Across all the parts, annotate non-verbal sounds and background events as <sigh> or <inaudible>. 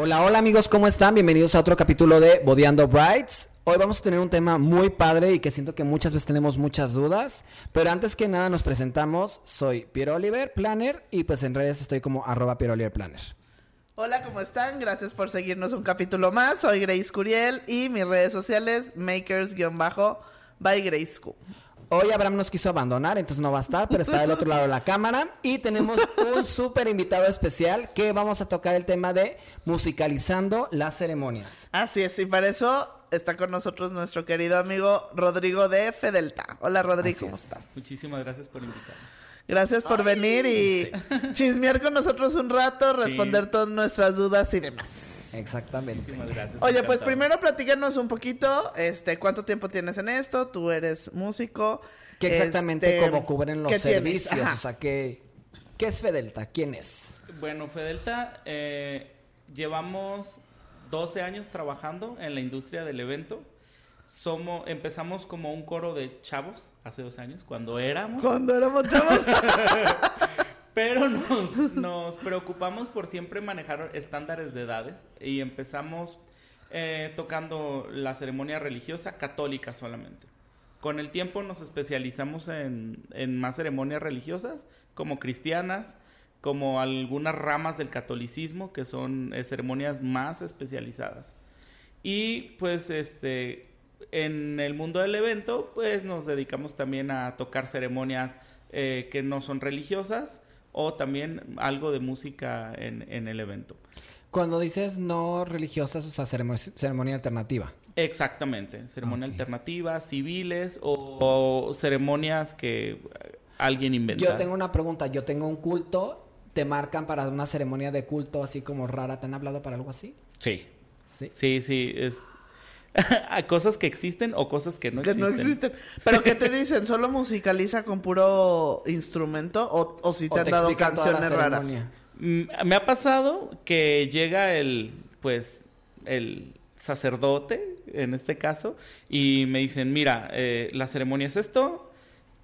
Hola, hola amigos, ¿cómo están? Bienvenidos a otro capítulo de Bodeando Brights. Hoy vamos a tener un tema muy padre y que siento que muchas veces tenemos muchas dudas. Pero antes que nada nos presentamos, soy Piero Oliver Planner y pues en redes estoy como arroba Piero Oliver Planner. Hola, ¿cómo están? Gracias por seguirnos un capítulo más. Soy Grace Curiel y mis redes sociales makers-by Grace Q. Hoy Abraham nos quiso abandonar, entonces no va a estar, pero está del otro lado de la cámara. Y tenemos un súper invitado especial que vamos a tocar el tema de musicalizando las ceremonias. Así es, y para eso está con nosotros nuestro querido amigo Rodrigo de Fedelta. Hola Rodrigo, ¿cómo estás? Muchísimas gracias por invitarme. Gracias por venir y chismear con nosotros un rato, responder todas nuestras dudas y demás. Exactamente. Gracias, Oye, pues primero platícanos un poquito, este, ¿cuánto tiempo tienes en esto? Tú eres músico. ¿Qué exactamente este, cómo cubren los servicios? O sea, ¿qué, ¿qué es Fedelta? ¿Quién es? Bueno, Fedelta, eh, llevamos 12 años trabajando en la industria del evento. Somos, empezamos como un coro de chavos hace dos años, cuando éramos. Cuando éramos chavos. <laughs> Pero nos, preocupamos por siempre manejar estándares de edades y empezamos eh, tocando la ceremonia religiosa católica solamente. Con el tiempo nos especializamos en, en más ceremonias religiosas, como cristianas, como algunas ramas del catolicismo, que son eh, ceremonias más especializadas. Y pues este, en el mundo del evento, pues nos dedicamos también a tocar ceremonias eh, que no son religiosas o también algo de música en, en el evento. Cuando dices no religiosas, o sea, ceremo- ceremonia alternativa. Exactamente, ceremonia alternativa, civiles o, o ceremonias que alguien inventó. Yo tengo una pregunta. Yo tengo un culto. ¿Te marcan para una ceremonia de culto así como rara? ¿Te han hablado para algo así? Sí, Sí. sí, sí. Es... <laughs> Hay cosas que existen o cosas que no que existen. no existen. <laughs> Pero ¿qué te dicen? ¿Solo musicaliza con puro instrumento o, o si te ¿O han te dado canciones raras? Mm, Me ha pasado que llega el, pues, el sacerdote, en este caso, y me dicen, mira, eh, la ceremonia es esto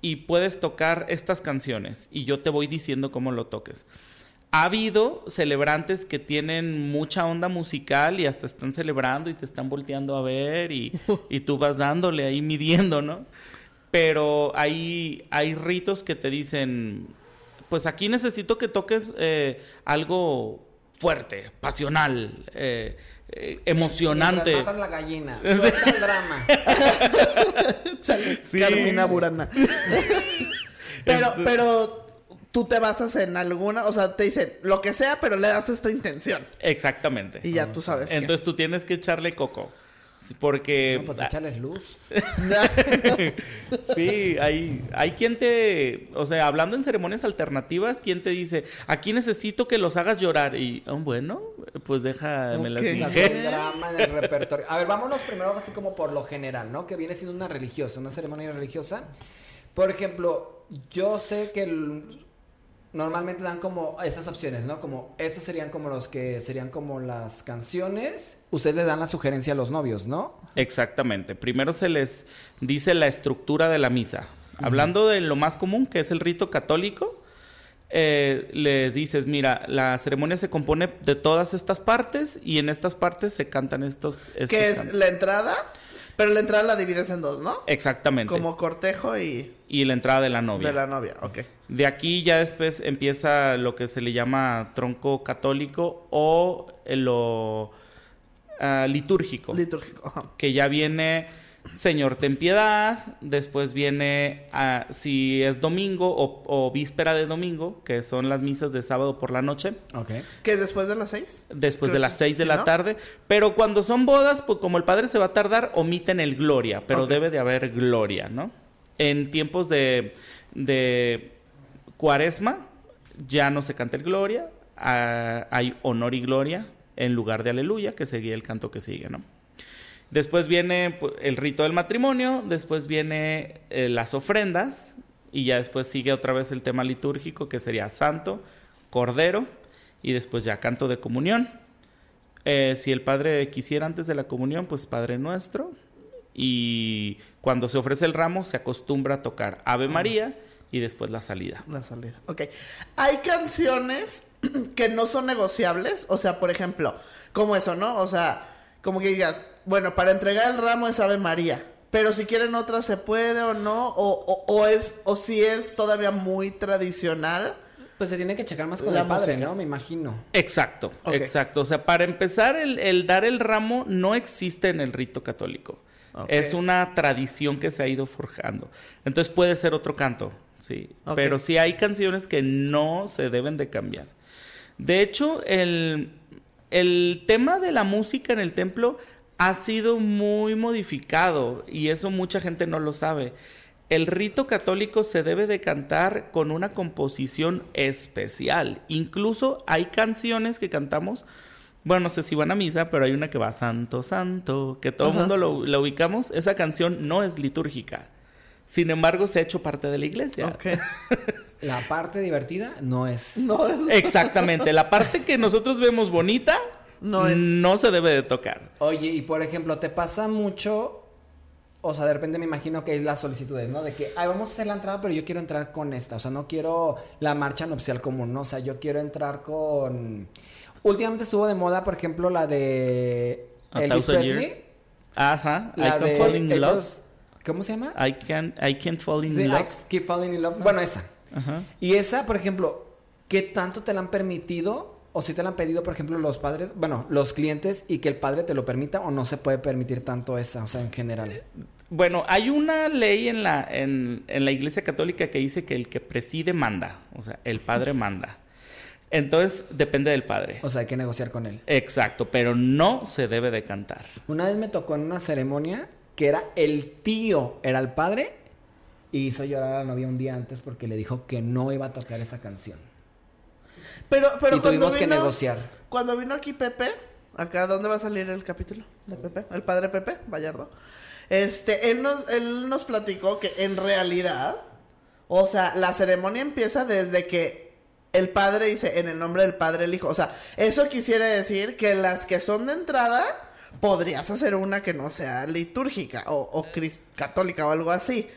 y puedes tocar estas canciones y yo te voy diciendo cómo lo toques. Ha habido celebrantes que tienen mucha onda musical y hasta están celebrando y te están volteando a ver y, <laughs> y tú vas dándole ahí midiendo, ¿no? Pero hay, hay ritos que te dicen, pues aquí necesito que toques eh, algo fuerte, pasional, eh, eh, emocionante. Matan la gallina. <laughs> Suelta el drama. <laughs> Chale, Sí. Carmina Burana. pero, pero tú te basas en alguna, o sea, te dicen lo que sea, pero le das esta intención. Exactamente. Y ya tú sabes. qué. Entonces tú tienes que echarle coco. Porque No, pues échales luz. <laughs> sí, hay, hay quien te, o sea, hablando en ceremonias alternativas, quien te dice, aquí necesito que los hagas llorar. Y ah, bueno, pues déjame las Ok. Saca dije. el drama en el repertorio. A ver, vámonos primero así como por lo general, ¿no? Que viene siendo una religiosa, una ceremonia religiosa. Por ejemplo, yo sé que el- normalmente dan como estas opciones, ¿no? Como estas serían como los que serían como las canciones. Ustedes le dan la sugerencia a los novios, ¿no? Exactamente. Primero se les dice la estructura de la misa. Hablando de lo más común, que es el rito católico, eh, les dices, mira, la ceremonia se compone de todas estas partes y en estas partes se cantan estos... estos que es cantos. la entrada, pero la entrada la divides en dos, ¿no? Exactamente. Como cortejo y Y la entrada de la novia. de la novia, ok. De aquí ya después empieza lo que se le llama tronco católico o eh, lo ah, litúrgico. Litúrgico. ajá. que ya viene Señor ten piedad, después viene ah, si es domingo o, o víspera de domingo, que son las misas de sábado por la noche, Ok. ¿Que es después de las seis? después Creo de las que 6 de la ¿no? tarde, pero cuando son bodas, pues como el padre se va a tardar, omiten el gloria, pero debe de haber gloria, ¿no? En tiempos de, de cuaresma ya no se canta el gloria, ah, hay honor y gloria en lugar de aleluya, que sería el canto que sigue, ¿no? Después viene pues, el rito del matrimonio, después viene eh, las ofrendas y ya después sigue otra vez el tema litúrgico que sería santo, cordero y después ya canto de comunión. Eh, si el padre quisiera antes de la comunión, pues Padre Nuestro. Y cuando se ofrece el ramo se acostumbra a tocar Ave María y después la salida. La salida. Ok. Hay canciones <clears throat> que no son negociables. O sea, por ejemplo, como eso, ¿no? O sea, como que digas, bueno, para entregar el ramo es Ave María. Pero si quieren otra se puede o no. O, o, o es, o si es todavía muy tradicional. Pues se tiene que checar más con La el padre, música. ¿no? Me imagino. Exacto, exacto. O sea, para empezar, el, el dar el ramo no existe en el rito católico. Es una tradición que se ha ido forjando. Entonces puede ser otro canto, sí. Pero sí hay canciones que no se deben de cambiar. De hecho, el, el tema de la música en el templo ha sido muy modificado y eso mucha gente no lo sabe. El rito católico se debe de cantar con una composición especial. Incluso hay canciones que cantamos, bueno, no sé si van a misa, pero hay una que va Santo, Santo, que todo el mundo lo, la ubicamos. Esa canción no es litúrgica. Sin embargo, se ha hecho parte de la iglesia. <laughs> La parte divertida no es. No es. Exactamente. La parte que nosotros vemos bonita No es- no se debe de tocar. Oye, y por ejemplo, te pasa mucho. O sea, de repente me imagino que hay las solicitudes, ¿no? De que, ay, vamos a hacer la entrada, pero yo quiero entrar con esta. O sea, no quiero la marcha nupcial común, ¿no? O sea, yo quiero entrar con. Últimamente estuvo de moda, por ejemplo, la de. A Elvis Thousand Presley. Years. Ajá. La de. fall in Elvis- love. ¿Cómo se llama? I can I can't fall in Sí, I love. keep falling in love. Bueno, esa. Ajá. Y esa, por ejemplo, ¿qué tanto te la han permitido? O si te la han pedido, por ejemplo, los padres, bueno, los clientes y que el padre te lo permita o no se puede permitir tanto esa, o sea, en general. Bueno, hay una ley en la, en, en la Iglesia Católica que dice que el que preside manda, o sea, el padre <laughs> manda. Entonces, depende del padre. O sea, hay que negociar con él. Exacto, pero no se debe de cantar. Una vez me tocó en una ceremonia que era el tío, era el padre, y hizo llorar a la novia un día antes porque le dijo que no iba a tocar esa canción. Pero, pero y cuando tuvimos que vino- negociar. Cuando vino aquí Pepe, acá, ¿dónde va a salir el capítulo de Pepe? El padre Pepe, Vallardo. Este, él nos, él nos platicó que en realidad, o sea, la ceremonia empieza desde que el padre dice en el nombre del padre el hijo. O sea, eso quisiera decir que las que son de entrada, podrías hacer una que no sea litúrgica o, o cris- católica o algo así.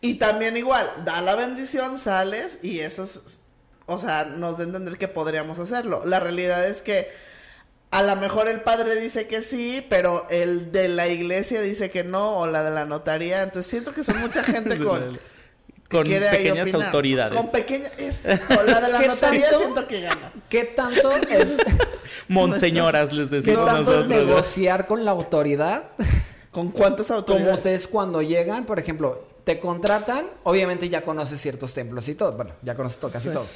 Y también igual, da la bendición, sales y eso es, o sea, nos da a entender que podríamos hacerlo. La realidad es que a lo mejor el padre dice que sí, pero el de la iglesia dice que no, o la de la notaría. Entonces siento que son mucha <laughs> gente con, Con pequeñas autoridades. Con pequeñas. Eso, <laughs> la de la ¿Qué notaría tanto? siento que gana. ¿Qué tanto es, <laughs> Monseñoras les qué decimos tanto es nosotros. negociar con la autoridad? ¿Con cuántas Como autoridades? ustedes cuando llegan, por ejemplo, te contratan, obviamente ya conoces ciertos templos y todo, bueno, ya conoces todo, casi Sí. todos.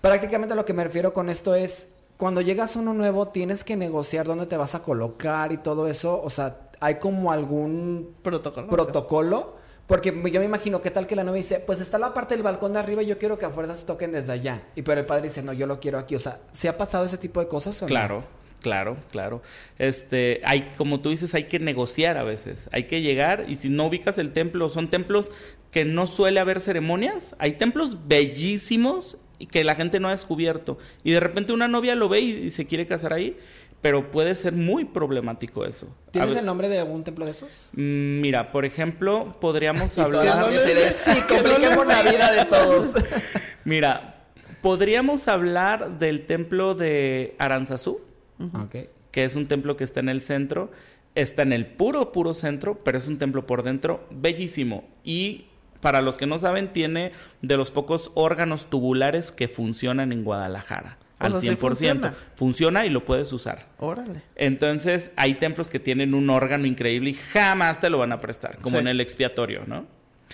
Prácticamente lo que me refiero con esto es, cuando llegas a uno nuevo, tienes que negociar dónde te vas a colocar y todo eso, o sea, hay como algún Protocolo. protocolo, porque yo me imagino, ¿qué tal que la novia dice, pues está la parte del balcón de arriba y yo quiero que a fuerzas toquen desde allá? Y pero el padre dice, no, yo lo quiero aquí, o sea, ¿se ha pasado ese tipo de cosas? Claro, claro, claro. Este, hay, como tú dices, hay que negociar a veces. Hay que llegar y si no ubicas el templo, son templos que no suele haber ceremonias. Hay templos bellísimos y que la gente no ha descubierto. Y de repente una novia lo ve y, y se quiere casar ahí, pero puede ser muy problemático eso. ¿Tienes ver, el nombre de algún templo de esos? mm, Mira, por ejemplo, podríamos <laughs> hablar. de, sí, <laughs> compliquemos la vida de todos. <laughs> Mira, podríamos hablar del templo de Aranzazú. Que es un templo que está en el centro, está en el puro, puro centro, pero es un templo por dentro bellísimo. Y para los que no saben, tiene de los pocos órganos tubulares que funcionan en Guadalajara. Al O sea, 100%. sí funciona. funciona y lo puedes usar. Órale. Entonces, hay templos que tienen un órgano increíble y jamás te lo van a prestar, como Sí. en el expiatorio, ¿no?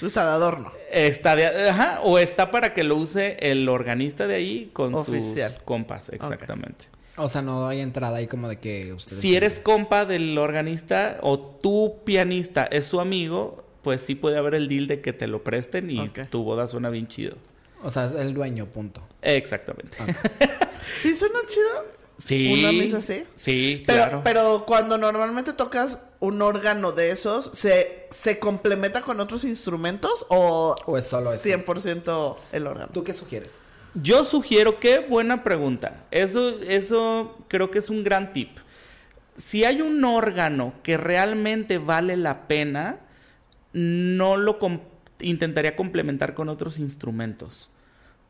Está de adorno. Está de, ajá, o está para que lo use el organista de ahí con Oficial. sus compas, exactamente. O sea, no hay entrada ahí como de que ustedes... Si eres compa del organista o tu pianista es su amigo, pues sí puede haber el deal de que te lo presten y tu boda suena bien chido. O sea, es el dueño, punto. Exactamente. <laughs> ¿Sí suena chido? Sí. ¿Una misa así? Sí, Pero, claro. pero cuando normalmente tocas un órgano de esos, ¿se, ¿se complementa con otros instrumentos o, ¿O es solo eso? 100% el órgano? ¿Tú qué sugieres? Yo sugiero, qué buena pregunta. Eso, eso creo que es un gran tip. Si hay un órgano que realmente vale la pena, no lo com- intentaría complementar con otros instrumentos.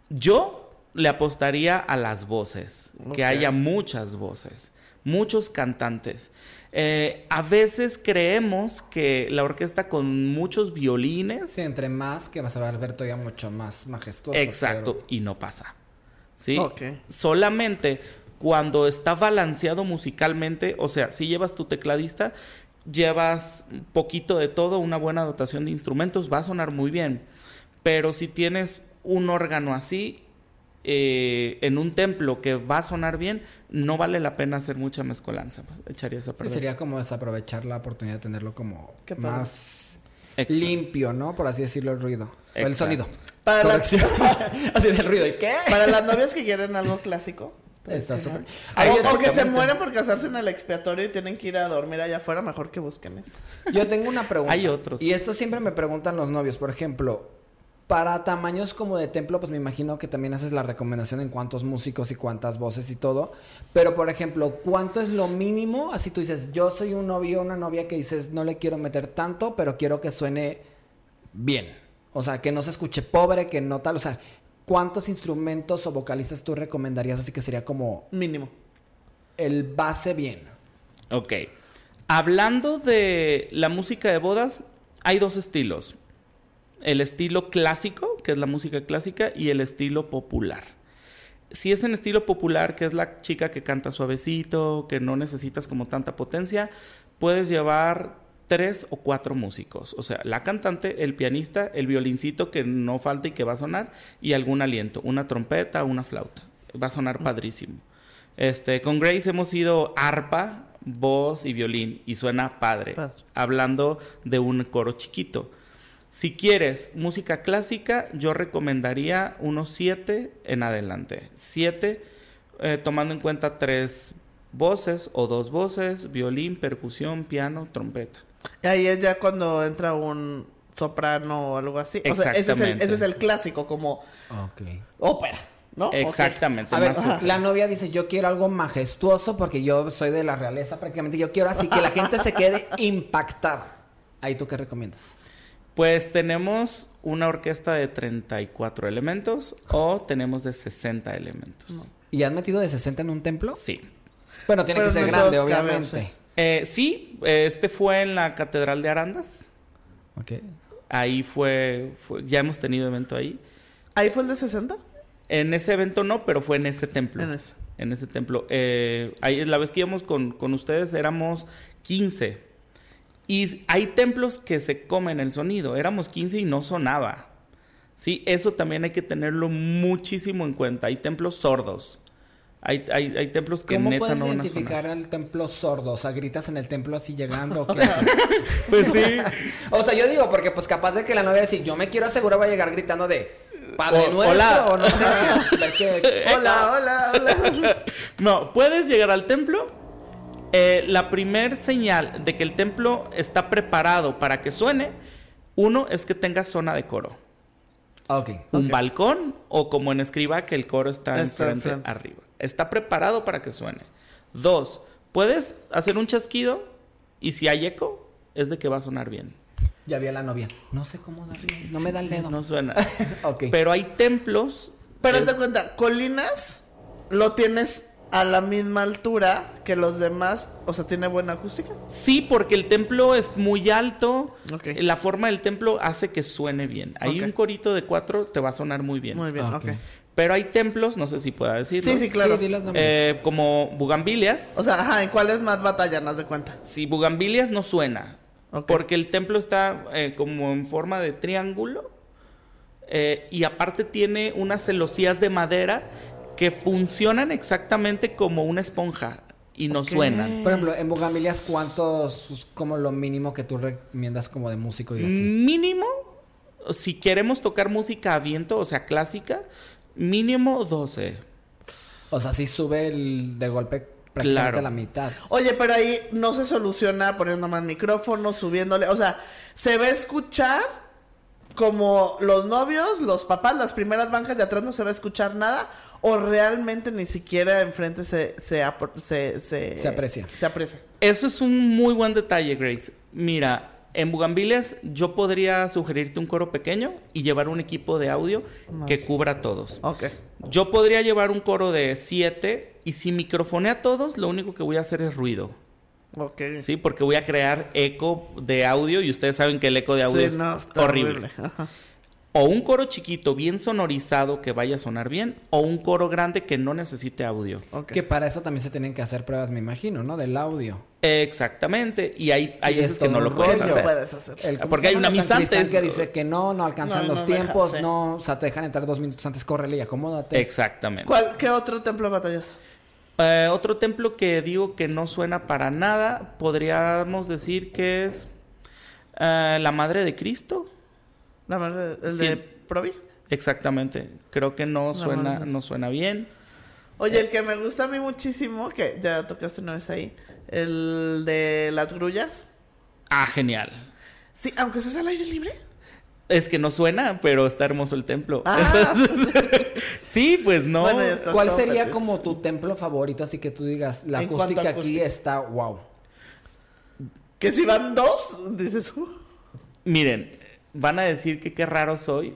Yo le apostaría a las voces, que haya muchas voces, muchos cantantes. Eh, a veces creemos que la orquesta con muchos violines Sí, entre más que vas a ver todavía mucho más majestuoso. Exacto, pero- y no pasa. ¿Sí? Ok. Solamente cuando está balanceado musicalmente, o sea, si llevas tu tecladista, llevas un poquito de todo, una buena dotación de instrumentos, va a sonar muy bien. Pero si tienes un órgano así, eh, en un templo que va a sonar bien, no vale la pena hacer mucha mezcolanza. Echarías a Sí, perder. sería como desaprovechar la oportunidad de tenerlo como más Exacto. limpio, ¿no? Por así decirlo, el ruido. O el sonido. Para las, <laughs> así del ruido. ¿Y qué? para las novias que quieren algo clásico. Está tradicional. súper. O- o, que se mueren por casarse en el expiatorio y tienen que ir a dormir allá afuera, mejor que busquen eso. Yo tengo una pregunta. Hay otros. Y esto siempre me preguntan los novios. Por ejemplo, para tamaños como de templo, pues me imagino que también haces la recomendación en cuántos músicos y cuántas voces y todo. Pero, por ejemplo, ¿cuánto es lo mínimo? Así tú dices, yo soy un novio o una novia que dices, no le quiero meter tanto, pero quiero que suene bien. O sea, que no se escuche pobre, que no tal. O sea, ¿cuántos instrumentos o vocalistas tú recomendarías? Así que sería como Mínimo. el base bien. Ok. Hablando de la música de bodas, hay dos estilos. El estilo clásico, que es la música clásica, y el estilo popular. Si es en estilo popular, que es la chica que canta suavecito, que no necesitas como tanta potencia, puedes llevar tres o cuatro músicos. O sea, la cantante, el pianista, el violincito que no falta y que va a sonar, y algún aliento, una trompeta, una flauta. Va a sonar padrísimo. Este, con Grace hemos ido arpa, voz y violín, y suena padre. Padre. Hablando de un coro chiquito. Si quieres música clásica, yo recomendaría unos siete en adelante. Siete, eh, tomando en cuenta tres voces o dos voces, violín, percusión, piano, trompeta. Y ahí es ya cuando entra un soprano o algo así. O sea, ese es, el, Exactamente. ese es el clásico, como ópera, ¿no? Exactamente. A ver, más- la novia dice, yo quiero algo majestuoso porque yo soy de la realeza prácticamente. Yo quiero así que la gente se quede impactada. Ahí tú qué recomiendas. Pues tenemos una orquesta de 34 elementos o tenemos de 60 elementos. ¿Y has metido de 60 en un templo? Sí. Bueno, tiene Pero que ser grande, caben, obviamente. sí. Eh, sí, eh, este fue en la Catedral de Arandas. Ok. Ahí fue, fue- ya hemos tenido evento ahí. ¿Ahí fue el de 60? En ese evento no, pero fue en ese templo. En ese. En ese templo. Eh, ahí, la vez que íbamos con, con ustedes éramos 15. Y hay templos que se comen el sonido. Éramos 15 y no sonaba. Sí, eso también hay que tenerlo muchísimo en cuenta. Hay templos sordos. Hay, hay, hay templos que ¿Cómo neta puedes no van a sonar. identificar al templo sordo? O sea, gritas en el templo así llegando. ¿o qué? <laughs> Pues sí. o sea, yo digo, porque pues capaz de que la novia decir, yo me quiero asegurar va a llegar gritando de Padre O- Nuestro, hola. o no sé, <laughs> Hola, hola, hola. <laughs> No, puedes llegar al templo. Eh, la primer señal de que el templo está preparado para que suene, uno es que tenga zona de coro. Ok. Un Ok. balcón o como en escriba que el coro está, Está enfrente, enfrente. arriba. Está preparado para que suene. Dos, puedes hacer un chasquido y si hay eco, es de que va a sonar bien. Ya vi a la novia. No sé cómo darle. No me da el dedo. No suena. <laughs> ok. Pero hay templos. Pero es- te cuenta, Colinas lo tienes a la misma altura que los demás, o sea, tiene buena acústica. Sí, porque el templo es muy alto. Ok. La forma del templo hace que suene bien. Ahí Ok. un corito de cuatro te va a sonar muy bien. Muy bien, Ah, ok. ok. Pero hay templos, no sé si pueda decirlo. Sí, sí, claro. Sí, di los nombres. eh, como Bugambilias. O sea, ajá, ¿en cuál es más batallan, haz de cuenta? Si Bugambilias no suena. Porque el templo está eh, como en forma de triángulo. eh, y aparte tiene unas celosías de madera que funcionan exactamente como una esponja y no suenan. Por ejemplo, en Bugambilias, ¿cuántos es como lo mínimo que tú recomiendas como de músico y así? Mínimo, si queremos tocar música a viento, o sea, clásica, mínimo 12. O sea, sí sube el de golpe prácticamente Claro. a la mitad. Oye, pero ahí no se soluciona poniendo más micrófonos, subiéndole. O sea, se va a escuchar como los novios, los papás, las primeras bancas de atrás no se va a escuchar nada. O realmente ni siquiera enfrente se, se, se, se, Se aprecia. Se aprecia. Eso es un muy buen detalle, Grace. Mira, en Bugambilias yo podría sugerirte un coro pequeño y llevar un equipo de audio que cubra a todos. Ok. Yo podría llevar un coro de siete y si microfoné a todos, lo único que voy a hacer es ruido. Ok. Sí, porque voy a crear eco de audio y ustedes saben que el eco de audio Sí, es no, está horrible. O un coro chiquito, bien sonorizado, que vaya a sonar bien, o un coro grande que no necesite audio. Que para eso también se tienen que hacer pruebas, me imagino, ¿no? Del audio. Exactamente. Y hay, hay Y veces es que no lo puedes hacer. puedes hacer. El- ¿cómo Porque hay una misa antes. que dice que no, no alcanzan No, los no deja, tiempos, sí. no, o sea, te dejan entrar dos minutos antes, córrele y acomódate. Exactamente. ¿Cuál, ¿Qué otro templo batallas? Eh, otro templo que digo que no suena para nada, podríamos decir que es eh, la Madre de Cristo. El Sí. de Provi. Exactamente. Creo que no suena, no suena bien. Oye, el que me gusta a mí muchísimo, que ya tocaste una vez ahí, el de las grullas. Ah, genial. Sí, aunque seas al aire libre. Es que no suena, pero está hermoso el templo. Ah. Entonces, sí, <laughs> pues no. Bueno. ¿Cuál sería como tu templo favorito? Así que tú digas, la acústica aquí está wow. Que si van dos, dices, uh, Miren, van a decir que qué raro soy,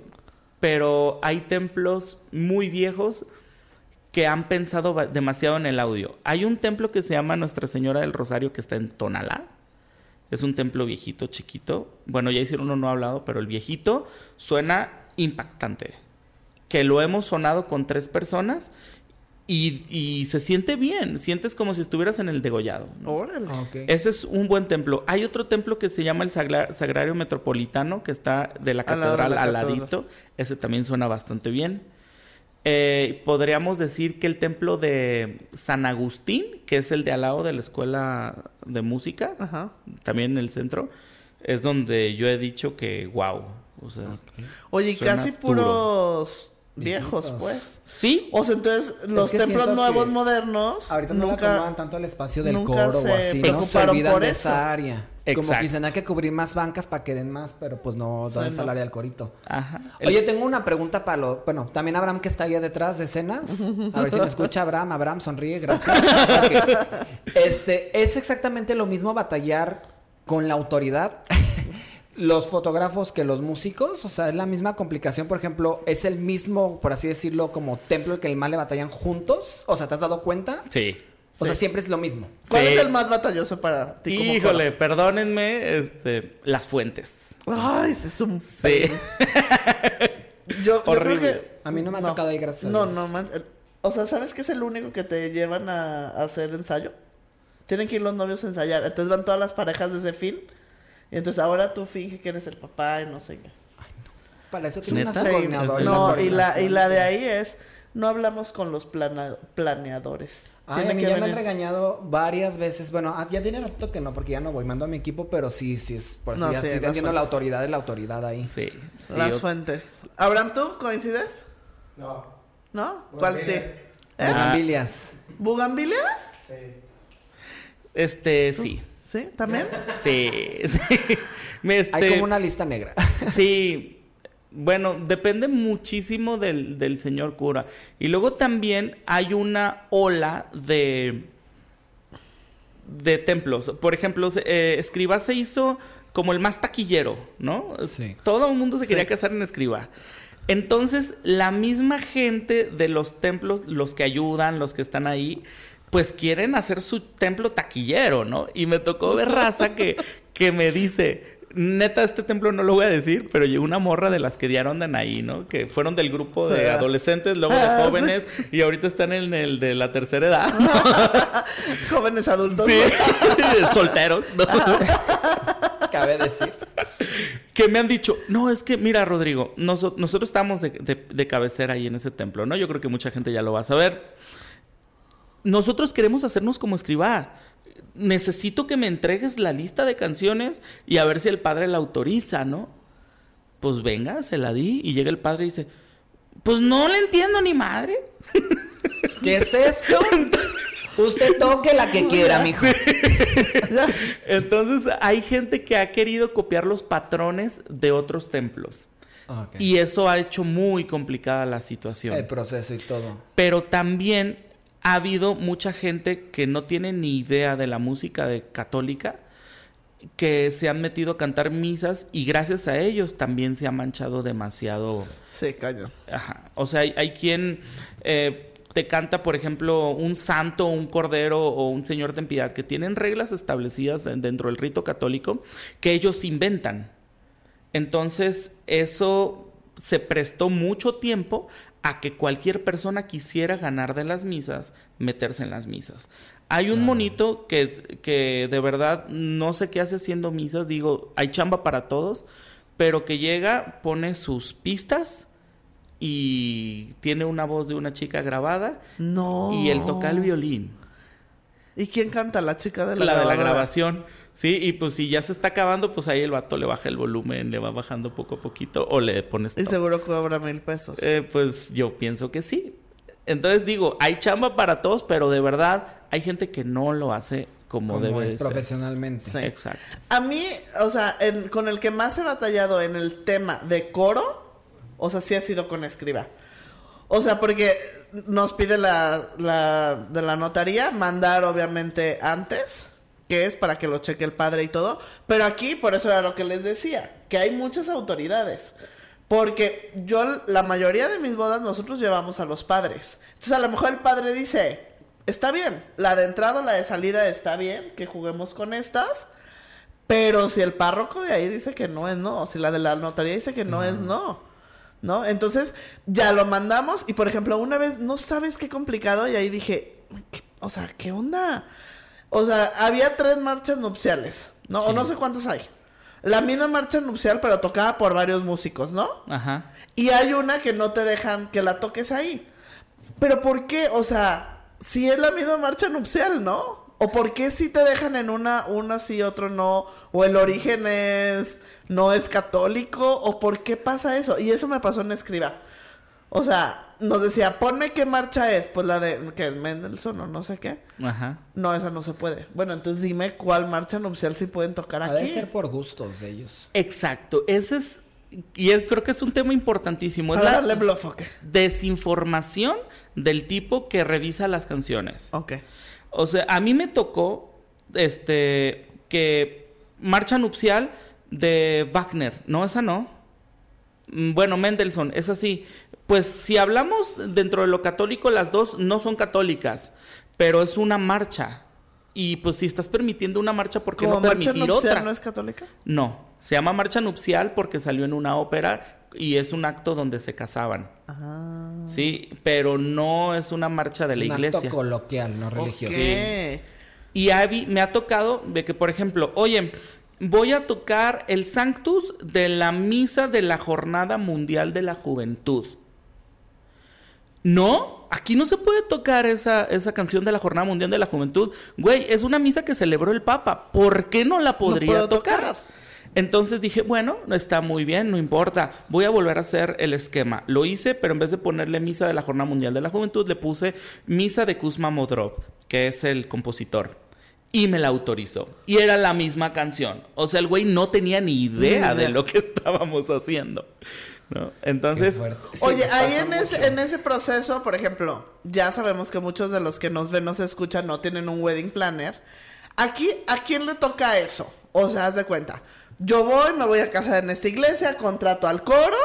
pero hay templos muy viejos que han pensado demasiado en el audio. Hay un templo que se llama Nuestra Señora del Rosario que está en Tonalá. Es un templo viejito, chiquito. Bueno, ya hicieron uno no hablado, pero el viejito suena impactante. Que lo hemos sonado con tres personas y, y se siente bien. Sientes como si estuvieras en el degollado. ¿no? órale. Ok. Ese es un buen templo. Hay otro templo que se llama el Sagla- Sagrario Metropolitano, que está de la Al catedral la al ladito. Ese también suena bastante bien. Eh, podríamos decir que el templo de San Agustín, que es el de al lado de la escuela de música, Ajá. también en el centro, es donde yo he dicho que wow. O sea, Oye, casi duro. puros viejos, Viejitos. pues. sí, O sea, entonces los que templos nuevos modernos Ahorita no nunca acomodan tanto el espacio del nunca coro o así, ¿no? Se olvidan por de eso. esa área. Como Exacto. que dicen, hay que cubrir más bancas para que den más, pero pues no, ¿dónde Sí, está no. el área del corito? ajá. Oye, tengo una pregunta para los... Bueno, también Abraham que está ahí detrás de escenas. A ver si me escucha Abraham. Abraham, sonríe, gracias. Este, ¿es exactamente lo mismo batallar con la autoridad? Los fotógrafos que los músicos, o sea, es la misma complicación, por ejemplo, es el mismo, por así decirlo, como templo el que el mal le batallan juntos, o sea, ¿te has dado cuenta? sí. O sea, siempre es lo mismo. ¿Cuál Sí. es el más batalloso para ti como Híjole, perdónenme, este, las fuentes. Ay, ese es un Sí. <laughs> Yo, yo creo Horrible. que A mí no me ha tocado ahí, gracias a No, Dios. no, man- eh, o sea, ¿sabes qué es el único que te llevan a, a hacer ensayo? Tienen que ir los novios a ensayar. Entonces van todas las parejas de ese fin. Y entonces ahora tú finge que eres el papá y no sé qué. Para eso tiene una ¿Neta? Coordinadora. no, una y la, y la de ahí es, no hablamos con los plana- planeadores. Ay, Tiene a mí que ya me han regañado varias veces. Bueno, ah, ya tiene rato que no, porque ya no voy. Mando a mi equipo, pero sí, sí es. Por eso No, ya sí, las entiendo la autoridad de la autoridad ahí. Sí. sí, Las yo- fuentes. Abraham, ¿tú coincides? No. ¿No? ¿Cuál te? Bugambilias. ¿Eh? Bugambilias. ¿Bugambilias? Sí. Este, sí. ¿Sí? ¿También? Sí. <laughs> sí. Me, este, Hay como una lista negra. <laughs> Sí. Bueno, depende muchísimo del, del señor cura. Y luego también hay una ola de. de templos. Por ejemplo, eh, Escribá se hizo como el más taquillero, ¿no? Sí. Todo el mundo se quería Sí. casar en Escribá. Entonces, la misma gente de los templos, los que ayudan, los que están ahí, pues quieren hacer su templo taquillero, ¿no? Y me tocó ver raza que, que me dice, neta, este templo no lo voy a decir, pero llegó una morra de las que dieron de ahí, ¿no? Que fueron del grupo de Sí. adolescentes, luego de Ah, jóvenes, y ahorita están en el de la tercera edad. <laughs> Jóvenes adultos. Sí, <laughs> solteros, ¿no? <laughs> Cabe decir. que me han dicho, no, es que mira, Rodrigo, noso- nosotros estamos de, de- de cabecera ahí en ese templo, ¿no? Yo creo que mucha gente ya lo va a saber. Nosotros queremos hacernos como escriba. Necesito que me entregues la lista de canciones y a ver si el padre la autoriza, ¿no? Pues venga, se la di y llega el padre y dice, pues no le entiendo ni madre. <laughs> ¿Qué es esto? <laughs> Usted toque la que quiera, mijo. <laughs> Entonces hay gente que ha querido copiar los patrones de otros templos. Y eso ha hecho muy complicada la situación. El proceso y todo. Pero también ha habido mucha gente que no tiene ni idea de la música de católica que se han metido a cantar misas y gracias a ellos también se ha manchado demasiado. Sí, caño. Ajá. O sea, hay, hay quien eh, te canta, por ejemplo, un santo, un cordero o un señor de piedad que tienen reglas establecidas en- dentro del rito católico que ellos inventan. Entonces, eso se prestó mucho tiempo a que cualquier persona quisiera ganar de las misas, meterse en las misas. Hay un monito que, que de verdad no sé qué hace haciendo misas, digo, hay chamba para todos, pero que llega, pone sus pistas y tiene una voz de una chica grabada No. y él toca el violín. ¿Y quién canta? La chica de la, La, de la grabación. Sí, y pues si ya se está acabando, pues ahí el vato le baja el volumen, le va bajando poco a poquito o le pones Y seguro cobra mil pesos. Eh, pues yo pienso que sí. Entonces digo, hay chamba para todos, pero de verdad hay gente que no lo hace como, Como debe es de ser. profesionalmente. Sí. Exacto. A mí, o sea, en- con el que más he batallado en el tema de coro, o sea, sí ha sido con escriba. O sea, porque nos pide la, la de la notaría mandar obviamente antes, que es para que lo cheque el padre y todo. Pero aquí, por eso era lo que les decía, que hay muchas autoridades. Porque yo, la mayoría de mis bodas, nosotros llevamos a los padres. Entonces, a lo mejor el padre dice, está bien, la de entrada, la de salida está bien, que juguemos con estas. Pero si el párroco de ahí dice que no es no, si la de la notaría dice que no, es no, ¿no? Entonces ya lo mandamos y por ejemplo una vez no sabes qué complicado y ahí dije, ¿qué- o sea, ¿qué onda? O sea, había tres marchas nupciales, ¿no? O no sé cuántas hay. La misma marcha nupcial pero tocada por varios músicos, ¿no? Ajá. Y hay una que no te dejan que la toques ahí. Pero ¿por qué? O sea, si es la misma marcha nupcial, ¿no? ¿O por qué si te dejan en una, una sí, otro no? ¿O el origen es, no es católico? ¿O por qué pasa eso? Y eso me pasó en Escriba. O sea, nos decía, ponme qué marcha es. Pues la de, que es Mendelssohn o no sé qué. Ajá. No, esa no se puede. Bueno, entonces dime cuál marcha nupcial sí pueden tocar aquí. ser por gustos de ellos. Exacto. Ese es. Y es- creo que es un tema importantísimo. Es Para la darle bluff, ok. desinformación del tipo que revisa las canciones. Ok. O sea, a mí me tocó este que marcha nupcial de Wagner, no esa no. Mm, Bueno, Mendelssohn, es así. Pues si hablamos dentro de lo católico, las dos no son católicas, pero es una marcha. Y pues si estás permitiendo una marcha, ¿por qué ¿Como no marcha permitir nupcial otra? no es católica? No, se llama marcha nupcial porque salió en una ópera y es un acto donde se casaban. Ah. Sí, pero no es una marcha de Es la un iglesia. acto coloquial, no religioso. Y Abby, me ha tocado de que, por ejemplo, oye, voy a tocar el Sanctus de la Misa de la Jornada Mundial de la Juventud. No, aquí no se puede tocar esa, esa canción de la Jornada Mundial de la Juventud. Güey, es una misa que celebró el Papa. ¿Por qué no la podría tocar? tocar. Entonces dije, bueno, está muy bien, no importa, voy a volver a hacer el esquema. Lo hice, pero en vez de ponerle misa de la Jornada Mundial de la Juventud, le puse misa de Kuzma Modrov, que es el compositor. Y me la autorizó. Y era la misma canción. O sea, el güey no tenía ni idea Ni de lo que <laughs> estábamos haciendo. ¿No? Entonces, Oye, ahí en ese, en ese proceso, por ejemplo, ya sabemos que muchos de los que nos ven, nos escuchan, no tienen un wedding planner. Aquí, ¿a quién le toca eso? O sea, haz de cuenta. Yo voy, me voy a casar en esta iglesia, contrato al coro,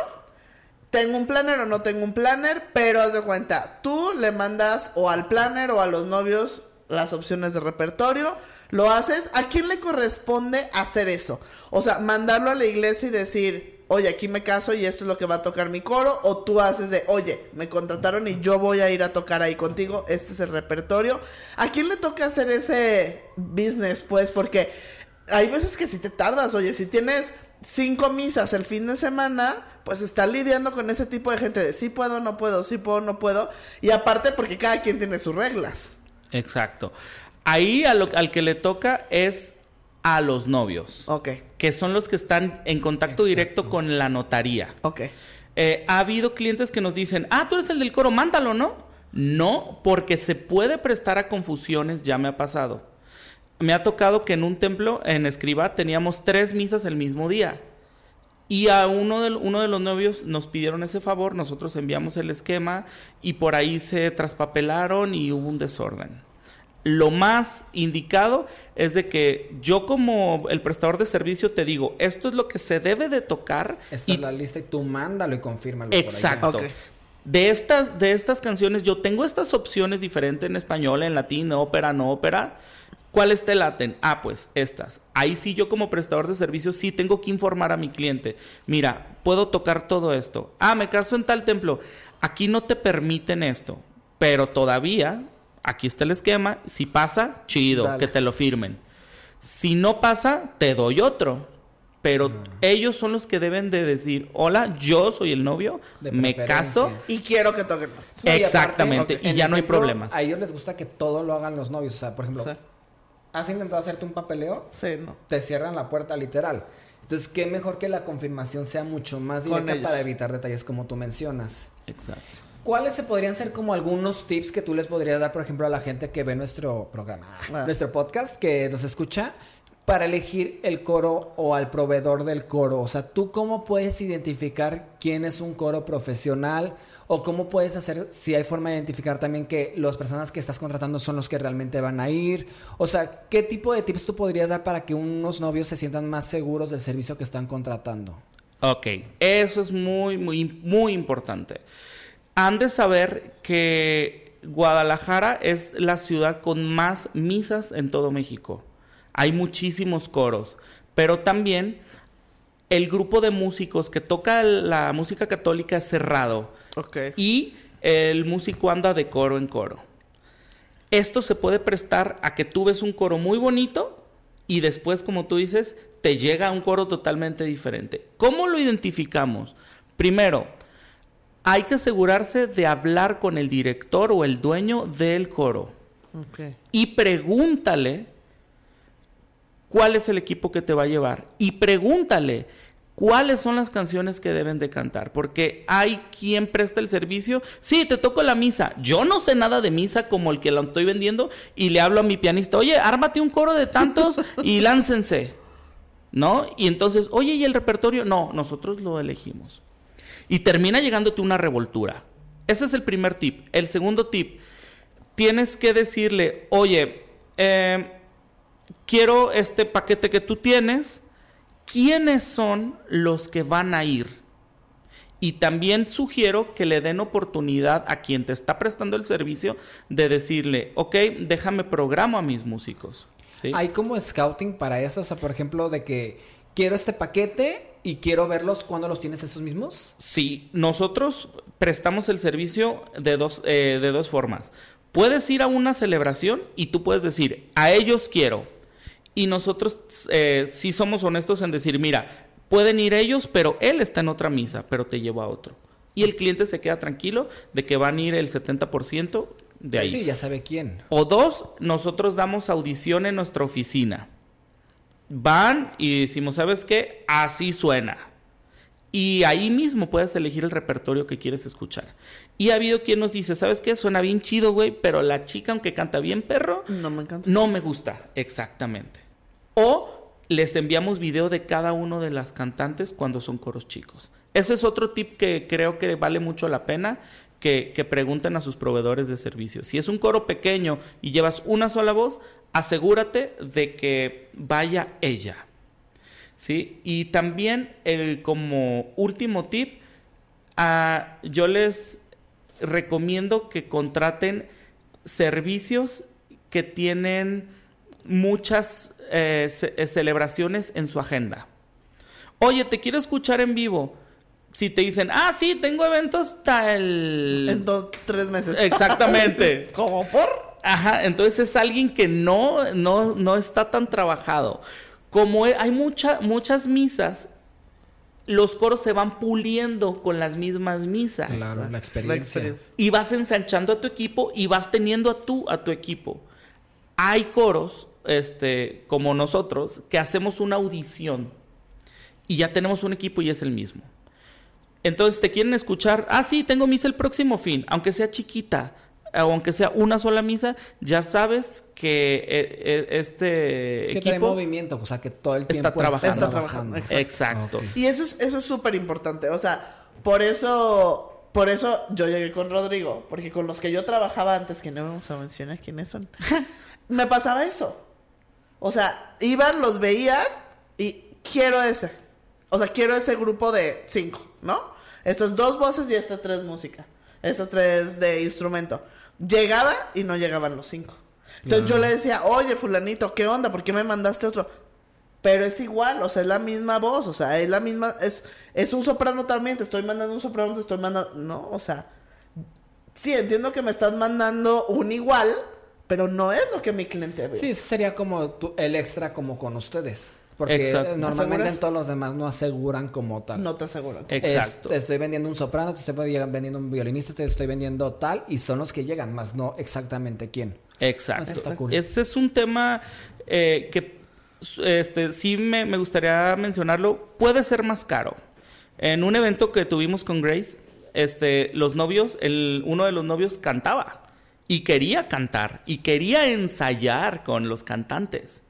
tengo un planner o no tengo un planner, pero haz de cuenta, tú le mandas o al planner o a los novios las opciones de repertorio, lo haces, ¿a quién le corresponde hacer eso? O sea, mandarlo a la iglesia y decir, oye, aquí me caso y esto es lo que va a tocar mi coro, o tú haces de, oye, me contrataron y yo voy a ir a tocar ahí contigo, este es el repertorio. ¿A quién le toca hacer ese business, pues? Porque hay veces que si te tardas, oye, si tienes cinco misas el fin de semana, pues estás lidiando con ese tipo de gente de sí puedo, no puedo, sí puedo, no puedo. Y aparte porque cada quien tiene sus reglas. exacto. Ahí al que le toca es a los novios, Ok, que son los que están en contacto directo con la notaría. ok. Eh, ha habido clientes que nos dicen, ah, tú eres el del coro, mándalo, ¿no? No, porque se puede prestar a confusiones, ya me ha pasado. Me ha tocado que en un templo, en Escriba, teníamos tres misas el mismo día. Y a uno de, uno de los novios nos pidieron ese favor, nosotros enviamos el esquema y por ahí se traspapelaron y hubo un desorden. Lo más indicado es de que yo como el prestador de servicio te digo, esto es lo que se debe de tocar. Esta y es la lista y tú mándalo y confírmalo. por. Exacto. Ok. De estas, de estas canciones, yo tengo estas opciones diferentes en español, en latín, ópera, no ópera. ¿Cuáles te laten? Ah, pues estas. Ahí sí yo como prestador de servicios sí tengo que informar a mi cliente. Mira, puedo tocar todo esto. Ah, me caso en tal templo. Aquí no te permiten esto. Pero todavía, aquí está el esquema. Si pasa, chido, Dale. que te lo firmen. Si no pasa, te doy otro. Pero ellos son los que deben de decir, hola, yo soy el novio, me caso. Y quiero que toquen más. No, y aparte, Exactamente, y ya no hay problemas. A ellos les gusta que todo lo hagan los novios. O sea, por ejemplo. ¿has intentado hacerte un papeleo? Sí, no. Te cierran la puerta literal. Entonces, qué mejor que la confirmación sea mucho más directa para evitar detalles como tú mencionas. Exacto. ¿Cuáles se podrían ser como algunos tips que tú les podrías dar, por ejemplo, a la gente que ve nuestro programa, Ah. nuestro podcast, que nos escucha, para elegir el coro o al proveedor del coro? O sea, ¿tú cómo puedes identificar quién es un coro profesional? ¿O cómo puedes hacer, si hay forma de identificar también que las personas que estás contratando son los que realmente van a ir? O sea, ¿qué tipo de tips tú podrías dar para que unos novios se sientan más seguros del servicio que están contratando? Ok, eso es muy, muy, muy importante. Han de saber que Guadalajara es la ciudad con más misas en todo México. Hay muchísimos coros, pero también el grupo de músicos que toca la música católica es cerrado y el músico anda de coro en coro. Esto se puede prestar a que tú ves un coro muy bonito y después, como tú dices, te llega un coro totalmente diferente. ¿Cómo lo identificamos? Primero, hay que asegurarse de hablar con el director o el dueño del coro y pregúntale cuál es el equipo que te va a llevar y pregúntale cuáles son las canciones que deben de cantar, porque hay quien presta el servicio, sí, te toco la misa, yo no sé nada de misa como el que la estoy vendiendo y le hablo a mi pianista, oye, ármate un coro de tantos <laughs> y láncense, ¿no? Y entonces, oye, ¿y el repertorio? No, nosotros lo elegimos. Y termina llegándote una revoltura. Ese es el primer tip. El segundo tip, tienes que decirle, oye, eh, quiero este paquete que tú tienes, ¿quiénes son los que van a ir? Y también sugiero que le den oportunidad a quien te está prestando el servicio de decirle, ok, déjame programo a mis músicos. ¿Hay como scouting para eso? O sea, por ejemplo, de que quiero este paquete y quiero verlos cuando los tienes esos mismos. Sí, nosotros prestamos el servicio de dos, eh, de dos formas. Puedes ir a una celebración y tú puedes decir, a ellos quiero. Y nosotros eh, sí somos honestos en decir, mira, pueden ir ellos, pero él está en otra misa, pero te llevo a otro. Y el cliente se queda tranquilo de que van a ir el 70% de ahí. Sí, ya sabe quién. O dos, nosotros damos audición en nuestra oficina. Van y decimos, ¿sabes qué? Así suena. Y ahí mismo puedes elegir el repertorio que quieres escuchar. Y ha habido quien nos dice, ¿sabes qué? Suena bien chido, güey, pero la chica, aunque canta bien perro, No me encanta. no me gusta. Exactamente. O les enviamos video de cada uno de las cantantes cuando son coros chicos. Ese es otro tip que creo que vale mucho la pena que, que pregunten a sus proveedores de servicios. Si es un coro pequeño y llevas una sola voz, asegúrate de que vaya ella. ¿Sí? Y también el, como último tip, ah, yo les recomiendo que contraten servicios que tienen muchas eh, ce- eh, celebraciones en su agenda. Oye, te quiero escuchar en vivo. Si te dicen, ah, sí, tengo eventos hasta el... En dos, tres meses. Exactamente. <laughs> ¿Cómo por? Ajá, entonces es alguien que no, no, no está tan trabajado. Como he- hay mucha- muchas misas, los coros se van puliendo con las mismas misas. Claro, la La experiencia. Y vas ensanchando a tu equipo y vas teniendo a tú a tu equipo. Hay coros, este, como nosotros, que hacemos una audición y ya tenemos un equipo y es el mismo. Entonces te quieren escuchar, ah, sí, tengo misa el próximo fin, aunque sea chiquita, aunque sea una sola misa, ya sabes que eh, eh, este Que trae equipo movimiento, o sea, que todo el está tiempo trabajando. Está trabajando, exacto. Y eso es eso es súper importante. O sea, por eso, por eso yo llegué con Rodrigo. Porque con los que yo trabajaba antes, que no vamos a mencionar quiénes son. <laughs> me pasaba eso. O sea, iban, los veían y quiero ese. O sea, quiero ese grupo de cinco, ¿no? Estos dos voces y estas tres música. Estas tres de instrumento. Llegaba y no llegaban los cinco. Entonces yo le decía, oye, fulanito, ¿qué onda? ¿Por qué me mandaste otro? Pero es igual, o sea, es la misma voz, o sea, es la misma, es, es un soprano también, te estoy mandando un soprano, te estoy mandando, no, o sea, sí, entiendo que me estás mandando un igual, pero no es lo que mi cliente ve. Sí, sería como tu- el extra como con ustedes. Porque Exacto. normalmente en todos los demás no aseguran como tal. No te aseguro. Exacto. Es- te estoy vendiendo un soprano, te estoy vendiendo un violinista, te estoy vendiendo tal, y son los que llegan, más no exactamente quién. Exacto. Cool. Ese es un tema eh, que este, sí me, me gustaría mencionarlo. Puede ser más caro. En un evento que tuvimos con Grace, este, los novios, el, uno de los novios cantaba y quería cantar y quería ensayar con los cantantes.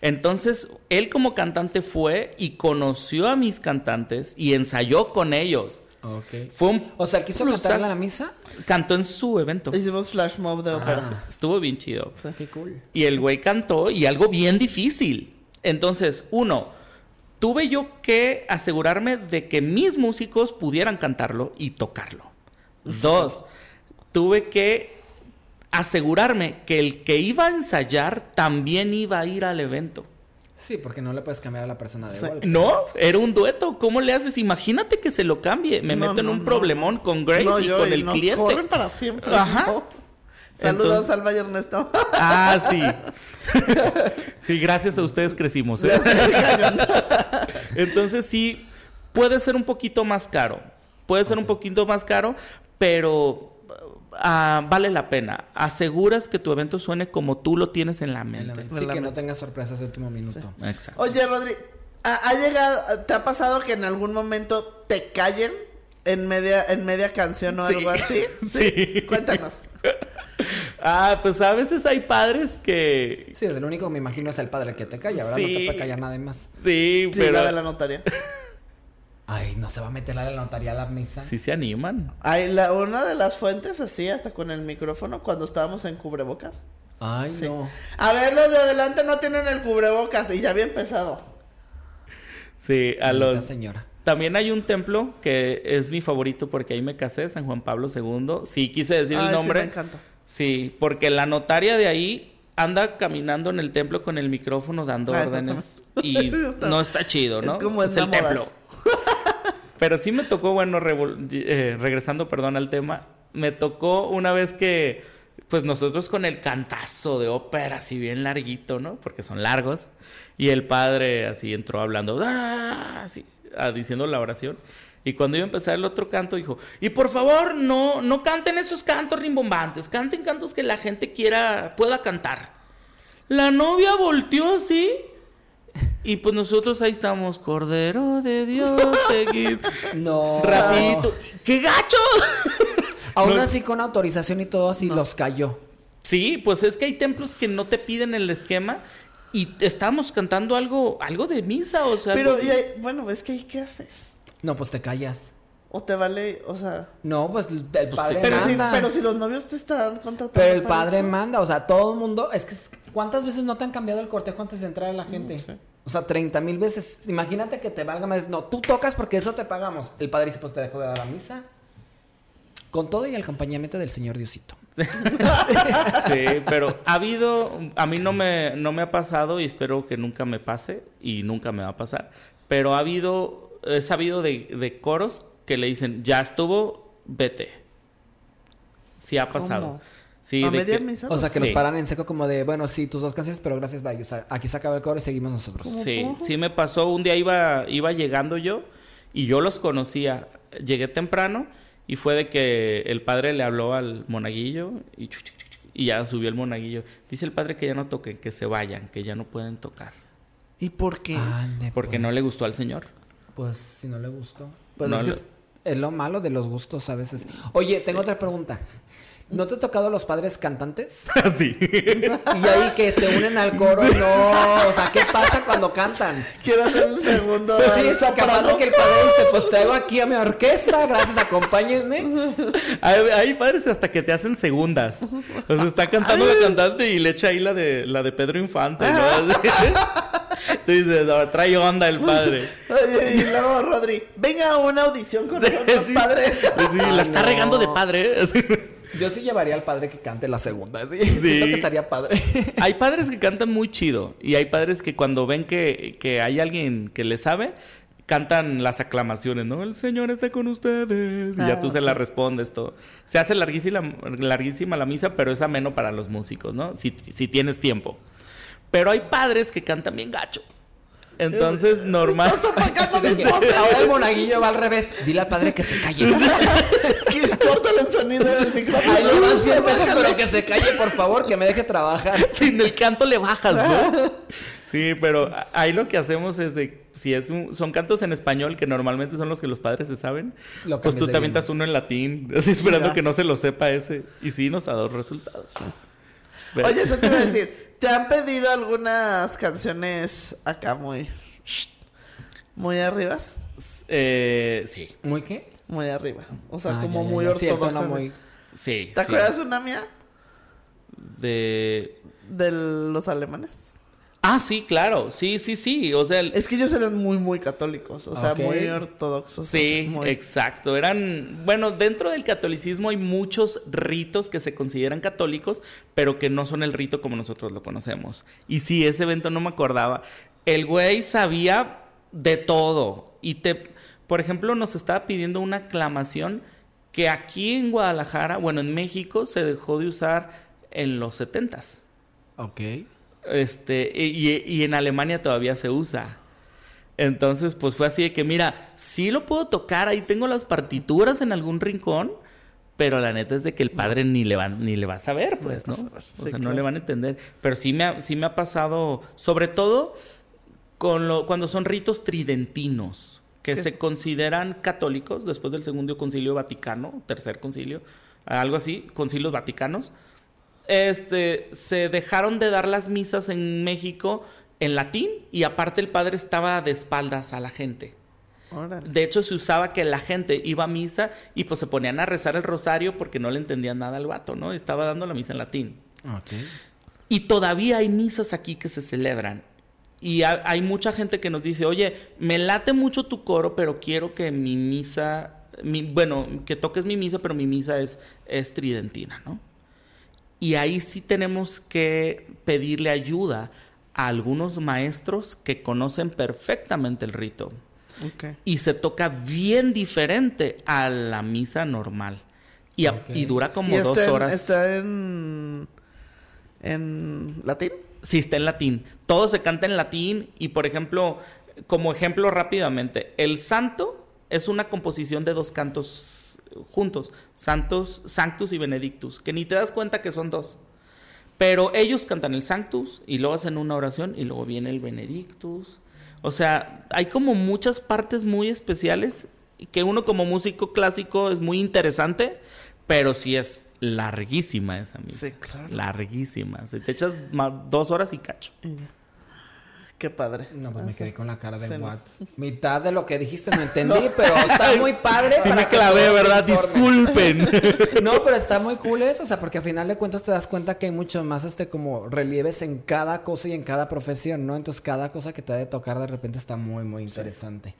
Entonces, él como cantante fue y conoció a mis cantantes y ensayó con ellos. Ok. Fue un O sea, ¿el quiso cantar en la misa? Cantó en su evento. Hicimos flash mob de ópera. Ah. Estuvo bien chido. Qué cool. Y el güey cantó y algo bien difícil. Entonces, uno, tuve yo que asegurarme de que mis músicos pudieran cantarlo y tocarlo. Dos, tuve que asegurarme que el que iba a ensayar también iba a ir al evento. Sí, porque no le puedes cambiar a la persona de golpe. No, era un dueto. ¿Cómo le haces? Imagínate que se lo cambie. Me No, meto en no, un no. problemón con Grace No, y yo, con y el nos cliente. corren para siempre. Ajá. ¿no? Saludos, Entonces- Alba y Ernesto. Ah, <laughs> sí. sí, gracias a ustedes crecimos. ¿eh? Entonces sí, puede ser un poquito más caro. Puede ser un poquito más caro, pero ah, vale la pena. Aseguras que tu evento suene como tú lo tienes en la En la mente. mente. En Sí, la que no tengas sorpresas de último minuto. Exacto. Oye, Rodri, ¿ha, ha llegado, te ha pasado que en algún momento te callen en media, en media canción o Sí. algo así? <laughs> Sí. Cuéntanos. <laughs> Ah, pues a veces hay padres que... Sí, el único me imagino es el padre que te calla, ¿verdad? No Sí. te puede callar nadie más. Sí, Sí, pero... la de la notaria. <laughs> Ay, no se va a meter la notaría a la misa. Sí se animan. Ay, la, una de las fuentes así, hasta con el micrófono, cuando estábamos en cubrebocas. Ay, Sí. no. A ver, los de adelante no tienen el cubrebocas y ya había empezado. Sí, a los... señora. También hay un templo que es mi favorito porque ahí me casé, San Juan Pablo II. Sí, quise decir Ay, el nombre. Sí, me encanta. Sí, porque la notaria de ahí anda caminando en el templo con el micrófono dando Ay, órdenes y <laughs> no está chido, ¿no? Es como en el templo. <laughs> Pero sí me tocó, bueno, eh, regresando, perdón, al tema, me tocó una vez que, pues nosotros con el cantazo de ópera, así bien larguito, ¿no? Porque son largos. Y el padre así entró hablando, "Ah", así, ah, diciendo la oración. Y cuando iba a empezar el otro canto, dijo, y por favor, no, no canten esos cantos rimbombantes, canten cantos que la gente quiera, pueda cantar. La novia volteó así. Y pues nosotros ahí estamos, Cordero de Dios, <laughs> seguid. No. Rapidito. ¡Qué gacho! <laughs> Aún No. así con autorización y todo así los cayó. Sí, pues es que hay templos que no te piden el esquema y estamos cantando algo, algo de misa, o sea. Pero, algo- y hay- bueno, es que ¿y ¿qué haces? No, pues te callas. O te vale, o sea... No, pues el padre Pero si, manda. pero si los novios te están contratando Pero el para padre eso. manda, o sea, todo el mundo, es que ¿cuántas veces no te han cambiado el cortejo antes de entrar a la gente? O sea, 30 mil veces. Imagínate que te valga más. No, tú tocas porque eso te pagamos. El padre dice, pues te dejo de dar la misa. Con todo y el acompañamiento del Señor Diosito. <laughs> Sí, pero ha habido, a mí no me, no me ha pasado y espero que nunca me pase y nunca me va a pasar, pero ha habido, he sabido de, de coros que le dicen, ya estuvo, vete. Sí ha pasado. ¿Cómo? Sí, ¿A de media que- misa? O sea, que Sí. nos paran en seco como de, bueno, sí, tus dos canciones, pero gracias, bye. O sea, aquí se acaba el coro y seguimos nosotros. Sí, sí me pasó. Un día iba, iba llegando yo y yo los conocía. Llegué temprano y fue de que el padre le habló al monaguillo y, chu, chu, chu, chu, y ya subió el monaguillo. Dice el padre que ya no toquen, que se vayan, que ya no pueden tocar. ¿Y por qué? Ande, Porque pues. no le gustó al señor. Pues si no le gustó. Pues No es que es, es lo malo de los gustos a veces. Oye, tengo otra pregunta. ¿No te ha tocado los padres cantantes? <laughs> sí. Y ahí que se unen al coro, no. O sea, ¿qué pasa cuando cantan. Quiero hacer el segundo. Pues sí, es soprano. capaz de que el padre dice, pues traigo aquí a mi orquesta, gracias, acompáñenme. Hay, hay padres hasta que te hacen segundas. O sea, está cantando la cantante y le echa ahí la de, la de Pedro Infante, ¿no? Tú dices, "No, trae onda el padre. Oye, y luego Rodri, venga a una audición con nosotros, Sí. padre. Sí, la Ah, está no. regando de padre. Yo sí llevaría al padre que cante la segunda, sí. Siento que estaría padre. Hay padres que cantan muy chido y hay padres que cuando ven que, que hay alguien que le sabe, cantan las aclamaciones, ¿no? El Señor está con ustedes. Y ya Ah, tú se la respondes todo. Se hace larguísima, larguísima la misa, pero es ameno para los músicos, ¿no? Si, si tienes tiempo. Pero hay padres que cantan bien gacho. Entonces, normal. Estás <laughs> voces. Ahora el monaguillo va al revés. Dile al padre que se calle. <laughs> Que Córtale el sonido del micrófono. Ahí le van 100 pesos, pero que se calle, por favor, que me deje trabajar. <laughs> Sin el canto le bajas, ¿no? Sí, pero ahí lo que hacemos es de, si es un- son cantos en español, que normalmente son los que los padres se saben, Lo pues tú avientas idioma. uno en latín, así esperando Ya. que no se lo sepa ese. Y sí, nos ha dado resultados. Pero- Oye, eso te iba a decir. ¿Te han pedido algunas canciones acá muy. muy arribas? Eh, sí, ¿Muy qué? Muy arriba. O sea, Ah, como ya, ya, muy ya. Sí, ortodoxa. muy... sí. ¿Te sí. acuerdas una mía? De... De los alemanes. Ah, sí, claro. Sí, sí, sí. O sea, el- Es que ellos eran muy, muy católicos. O sea, muy ortodoxos. Sí, muy- exacto. Eran, bueno, dentro del catolicismo hay muchos ritos que se consideran católicos, pero que no son el rito como nosotros lo conocemos. Y sí, ese evento no me acordaba. El güey sabía de todo. Y te, por ejemplo, nos estaba pidiendo una aclamación que aquí en Guadalajara, bueno, en México, se dejó de usar en los setentas. Ok. Este, y, y en Alemania todavía se usa. Entonces, pues fue así de que, mira, sí lo puedo tocar, ahí tengo las partituras en algún rincón, pero la neta es de que el padre ni le va, ni le va a saber, pues, ¿no? o sí, sea, no le van a entender. Pero sí me ha, sí me ha pasado, sobre todo con lo, cuando son ritos tridentinos, que ¿Qué? se consideran católicos después del segundo concilio vaticano, tercer concilio, algo así, concilios vaticanos este, se dejaron de dar las misas en México en latín y aparte el padre estaba de espaldas a la gente. Órale. De hecho, se usaba que la gente iba a misa y pues se ponían a rezar el rosario porque no le entendían nada al vato, ¿no? Estaba dando la misa en latín. Y todavía hay misas aquí que se celebran. Y ha- hay mucha gente que nos dice, oye, me late mucho tu coro, pero quiero que mi misa, mi- bueno, que toques mi misa, pero mi misa es, es tridentina, ¿no? Y ahí sí tenemos que pedirle ayuda a algunos maestros que conocen perfectamente el rito. Y se toca bien diferente a la misa normal. Y, a- y dura como ¿Y dos en- horas. ¿Está en. en latín? Sí, está en latín. Todo se canta en latín y, por ejemplo, como ejemplo rápidamente, el santo es una composición de dos cantos juntos, santos, sanctus y benedictus, que ni te das cuenta que son dos. Pero ellos cantan el sanctus y luego hacen una oración y luego viene el benedictus. O sea, hay como muchas partes muy especiales que uno como músico clásico es muy interesante, pero sí es larguísima esa misa. Sí, claro. Larguísima. Se te echas ma- dos horas y cacho. Qué padre. No, pues me Así. quedé con la cara de Se- what. Mitad de lo que dijiste no entendí, <laughs> pero está muy padre. Sí para me que clavé, ¿verdad? Disculpen. <laughs> No, pero está muy cool eso, o sea, porque al final de cuentas te das cuenta que hay mucho más este como relieves en cada cosa y en cada profesión, ¿no? Entonces cada cosa que te ha de tocar de repente está muy, muy interesante.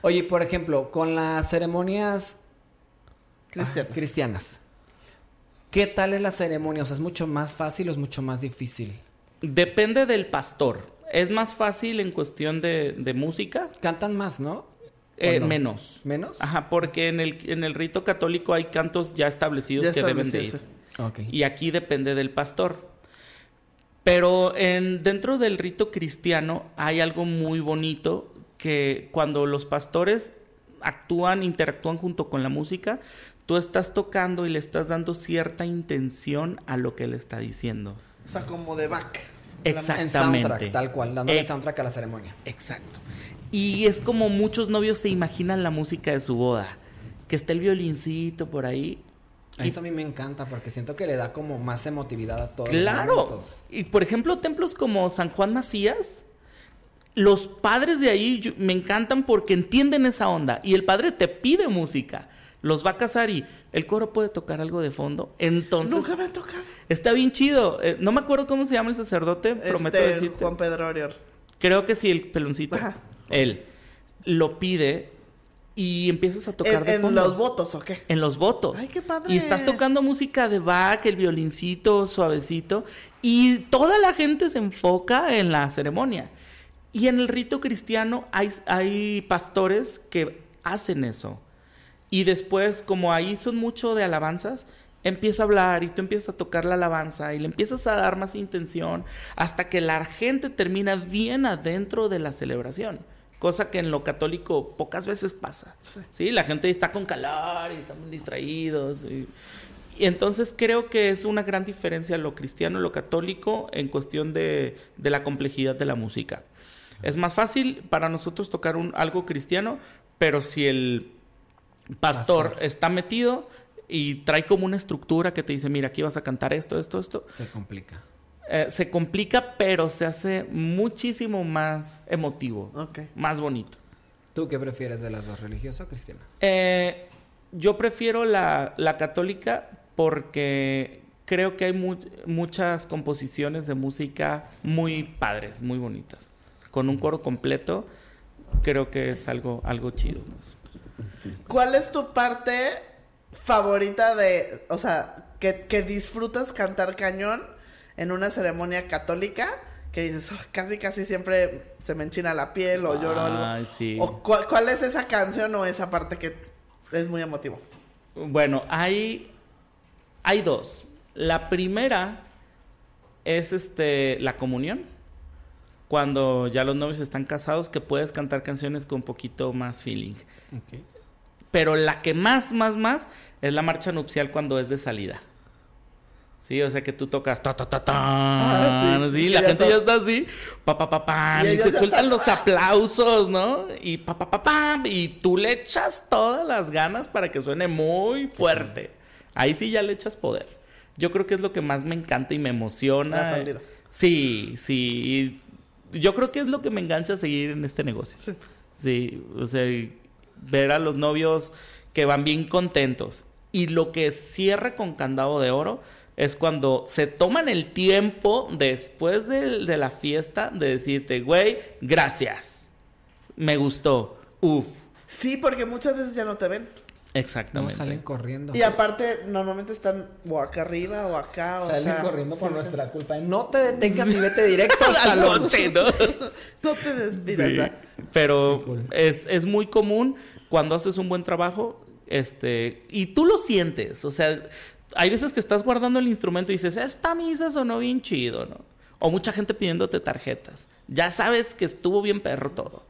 Oye, por ejemplo, con las ceremonias Cristiano. ah, cristianas, ¿qué tal es la ceremonia? O sea, ¿es mucho más fácil o es mucho más difícil? Depende del pastor. Es más fácil en cuestión de, de música, Cantan más, ¿no? eh, menos. ¿Menos? Ajá, porque en el, en el rito católico hay cantos ya establecidos Ya que deben de ir. Y aquí depende del pastor. Pero en, dentro del rito cristiano hay algo muy bonito que cuando los pastores actúan, interactúan junto con la música, tú estás tocando y le estás dando cierta intención a lo que él está diciendo. O sea, como de back. Exacto. En soundtrack, Exactamente. tal cual, dándole Eh, soundtrack a la ceremonia. Exacto. Y es como muchos novios se imaginan la música de su boda, que está el violincito por ahí. Y Eso a mí me encanta porque siento que le da como más emotividad a todos. Claro. Y por ejemplo, templos como San Juan Macías, los padres de ahí me encantan porque entienden esa onda y el padre te pide música. Los va a casar y el coro puede tocar algo de fondo. Entonces, Nunca me ha tocado. está bien chido. Eh, no me acuerdo cómo se llama el sacerdote, prometo Este, decirte. Juan Pedro Oriol. Creo que sí, el peloncito. Ajá. Él lo pide y empiezas a tocar ¿En, de en fondo. los votos o qué? En los votos. Ay, qué padre. Y estás tocando música de Bach, el violincito suavecito. Y toda la gente se enfoca en la ceremonia. Y en el rito cristiano hay, hay pastores que hacen eso. Y después, como ahí son mucho de alabanzas, empieza a hablar y tú empiezas a tocar la alabanza y le empiezas a dar más intención hasta que la gente termina bien adentro de la celebración. Cosa que en lo católico pocas veces pasa. Sí, la gente está con calor y están muy distraídos. Y, y entonces creo que es una gran diferencia lo cristiano y lo católico en cuestión de, de la complejidad de la música. Es más fácil para nosotros tocar un, algo cristiano, pero si el pastor, Pastor. está metido y trae como una estructura que te dice, mira, aquí vas a cantar esto, esto, esto, Se complica. eh, se complica, pero se hace muchísimo más emotivo, más bonito. ¿Tú qué prefieres de las dos, religiosa o cristiana? Eh, yo prefiero la, la católica porque creo que hay mu- muchas composiciones de música muy padres, muy bonitas. Con un coro completo, creo que es algo, algo chido. pues. ¿Cuál es tu parte favorita de, o sea, que, que disfrutas cantar cañón en una ceremonia católica? Que dices, "Oh, casi, casi siempre se me enchina la piel o lloro algo. Ay, sí. ¿O cuál, cuál es esa canción o esa parte que es muy emotivo? Bueno, hay, hay dos. La primera es este la comunión. Cuando ya los novios están casados, que puedes cantar canciones con un poquito más feeling. Ok. Pero la que más, más, más es la marcha nupcial cuando es de salida. Sí, o sea que tú tocas ta ta ta ta. Ah, sí. sí, Y la gente to- ya está así, pa pa pa pam, Y se sueltan los aplausos, ¿no? Y pa pa pa pam, y tú le echas todas las ganas para que suene muy fuerte. Ahí sí ya le echas poder. Yo creo que es lo que más me encanta y me emociona. La salida. Sí, sí. y Yo creo que es lo que me engancha a seguir en este negocio. Sí. Sí, o sea, ver a los novios que van bien contentos. Y lo que cierra con candado de oro es cuando se toman el tiempo después de, de la fiesta de decirte, güey, gracias. Me gustó. Uf. Sí, porque muchas veces ya no te ven. No Exactamente. salen corriendo. Y aparte, normalmente están o acá arriba o acá. O Salen sea, corriendo por sí, sí. nuestra culpa. No te detengas y vete directo <laughs> al Al salón. coche, ¿no? <laughs> No te despidas. Pero cool. es, es muy común cuando haces un buen trabajo, este, y tú lo sientes, o sea, hay veces que estás guardando el instrumento y dices, esta misa sonó bien chido, ¿no? O mucha gente pidiéndote tarjetas. Ya sabes que estuvo bien perro todo.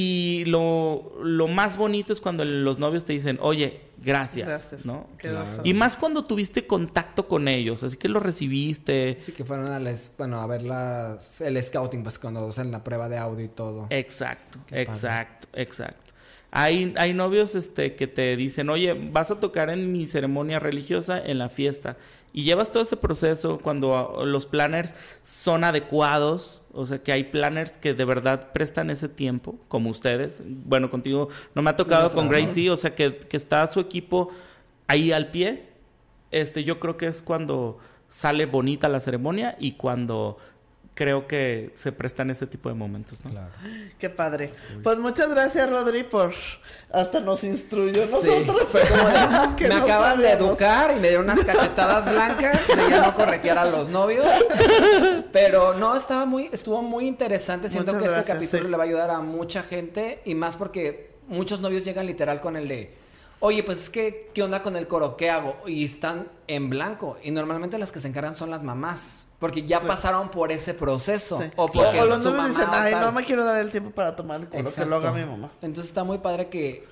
Y lo, lo más bonito es cuando los novios te dicen, oye, gracias, Gracias. ¿no? Claro. Y más cuando tuviste contacto con ellos, así que lo recibiste. Sí, que fueron a les, bueno, a ver las, el scouting, pues cuando hacen la prueba de audio y todo. Exacto, Qué padre. exacto, exacto. Hay, hay novios este, que te dicen, oye, vas a tocar en mi ceremonia religiosa en la fiesta. Y llevas todo ese proceso cuando los planners son adecuados. O sea, que hay planners que de verdad prestan ese tiempo, como ustedes. Bueno, contigo no me ha tocado con. Gracie, o sea, que, que está su equipo ahí al pie. Este, yo creo que es cuando sale bonita la ceremonia y cuando creo que se prestan ese tipo de momentos, ¿no? Claro. <gasps> Qué padre. Pues muchas gracias, Rodri, por hasta nos instruyó Sí, nosotros. fue como <laughs> de, Que me no acaban de educar y me dieron unas cachetadas blancas de ya no corretear a los novios. Pero no, estaba muy, estuvo muy interesante. Siento Muchas que este capítulo sí. le va a ayudar a mucha gente y más porque muchos novios llegan literal con el de, oye, pues es que, ¿qué onda con el coro? ¿Qué hago? Y están en blanco. Y normalmente las que se encargan son las mamás. Porque ya Sí. pasaron por ese proceso. Sí. O, porque o los mamá dicen, ay, tal". no me quiero dar el tiempo para tomar el coro, que lo haga mi mamá. Entonces está muy padre que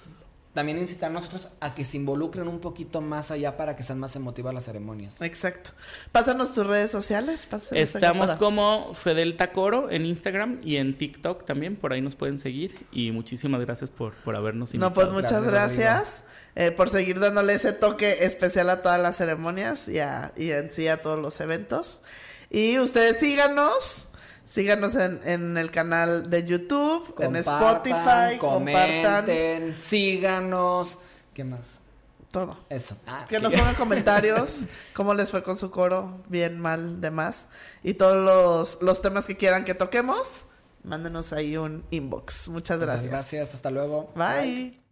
también incitar a nosotros a que se involucren un poquito más allá para que sean más emotivas las ceremonias. Exacto. Pásanos tus redes sociales. pásanos Estamos como Fedel Tacoro en Instagram y en TikTok también, por ahí nos pueden seguir. Y muchísimas gracias por, por habernos No, invitado. pues muchas Gracias, gracias, eh, por seguir dándole ese toque especial a todas las ceremonias y, a- y en sí a todos los eventos. Y ustedes síganos, Síganos en, en el canal de YouTube, en Spotify, compartan síganos. ¿Qué más? todo. Eso. Ah, Que nos pongan <laughs> comentarios cómo les fue con su coro, bien, mal, demás. Y todos los, los temas que quieran que toquemos, mándenos ahí un inbox. Muchas Muchas gracias. Gracias, hasta luego. Bye.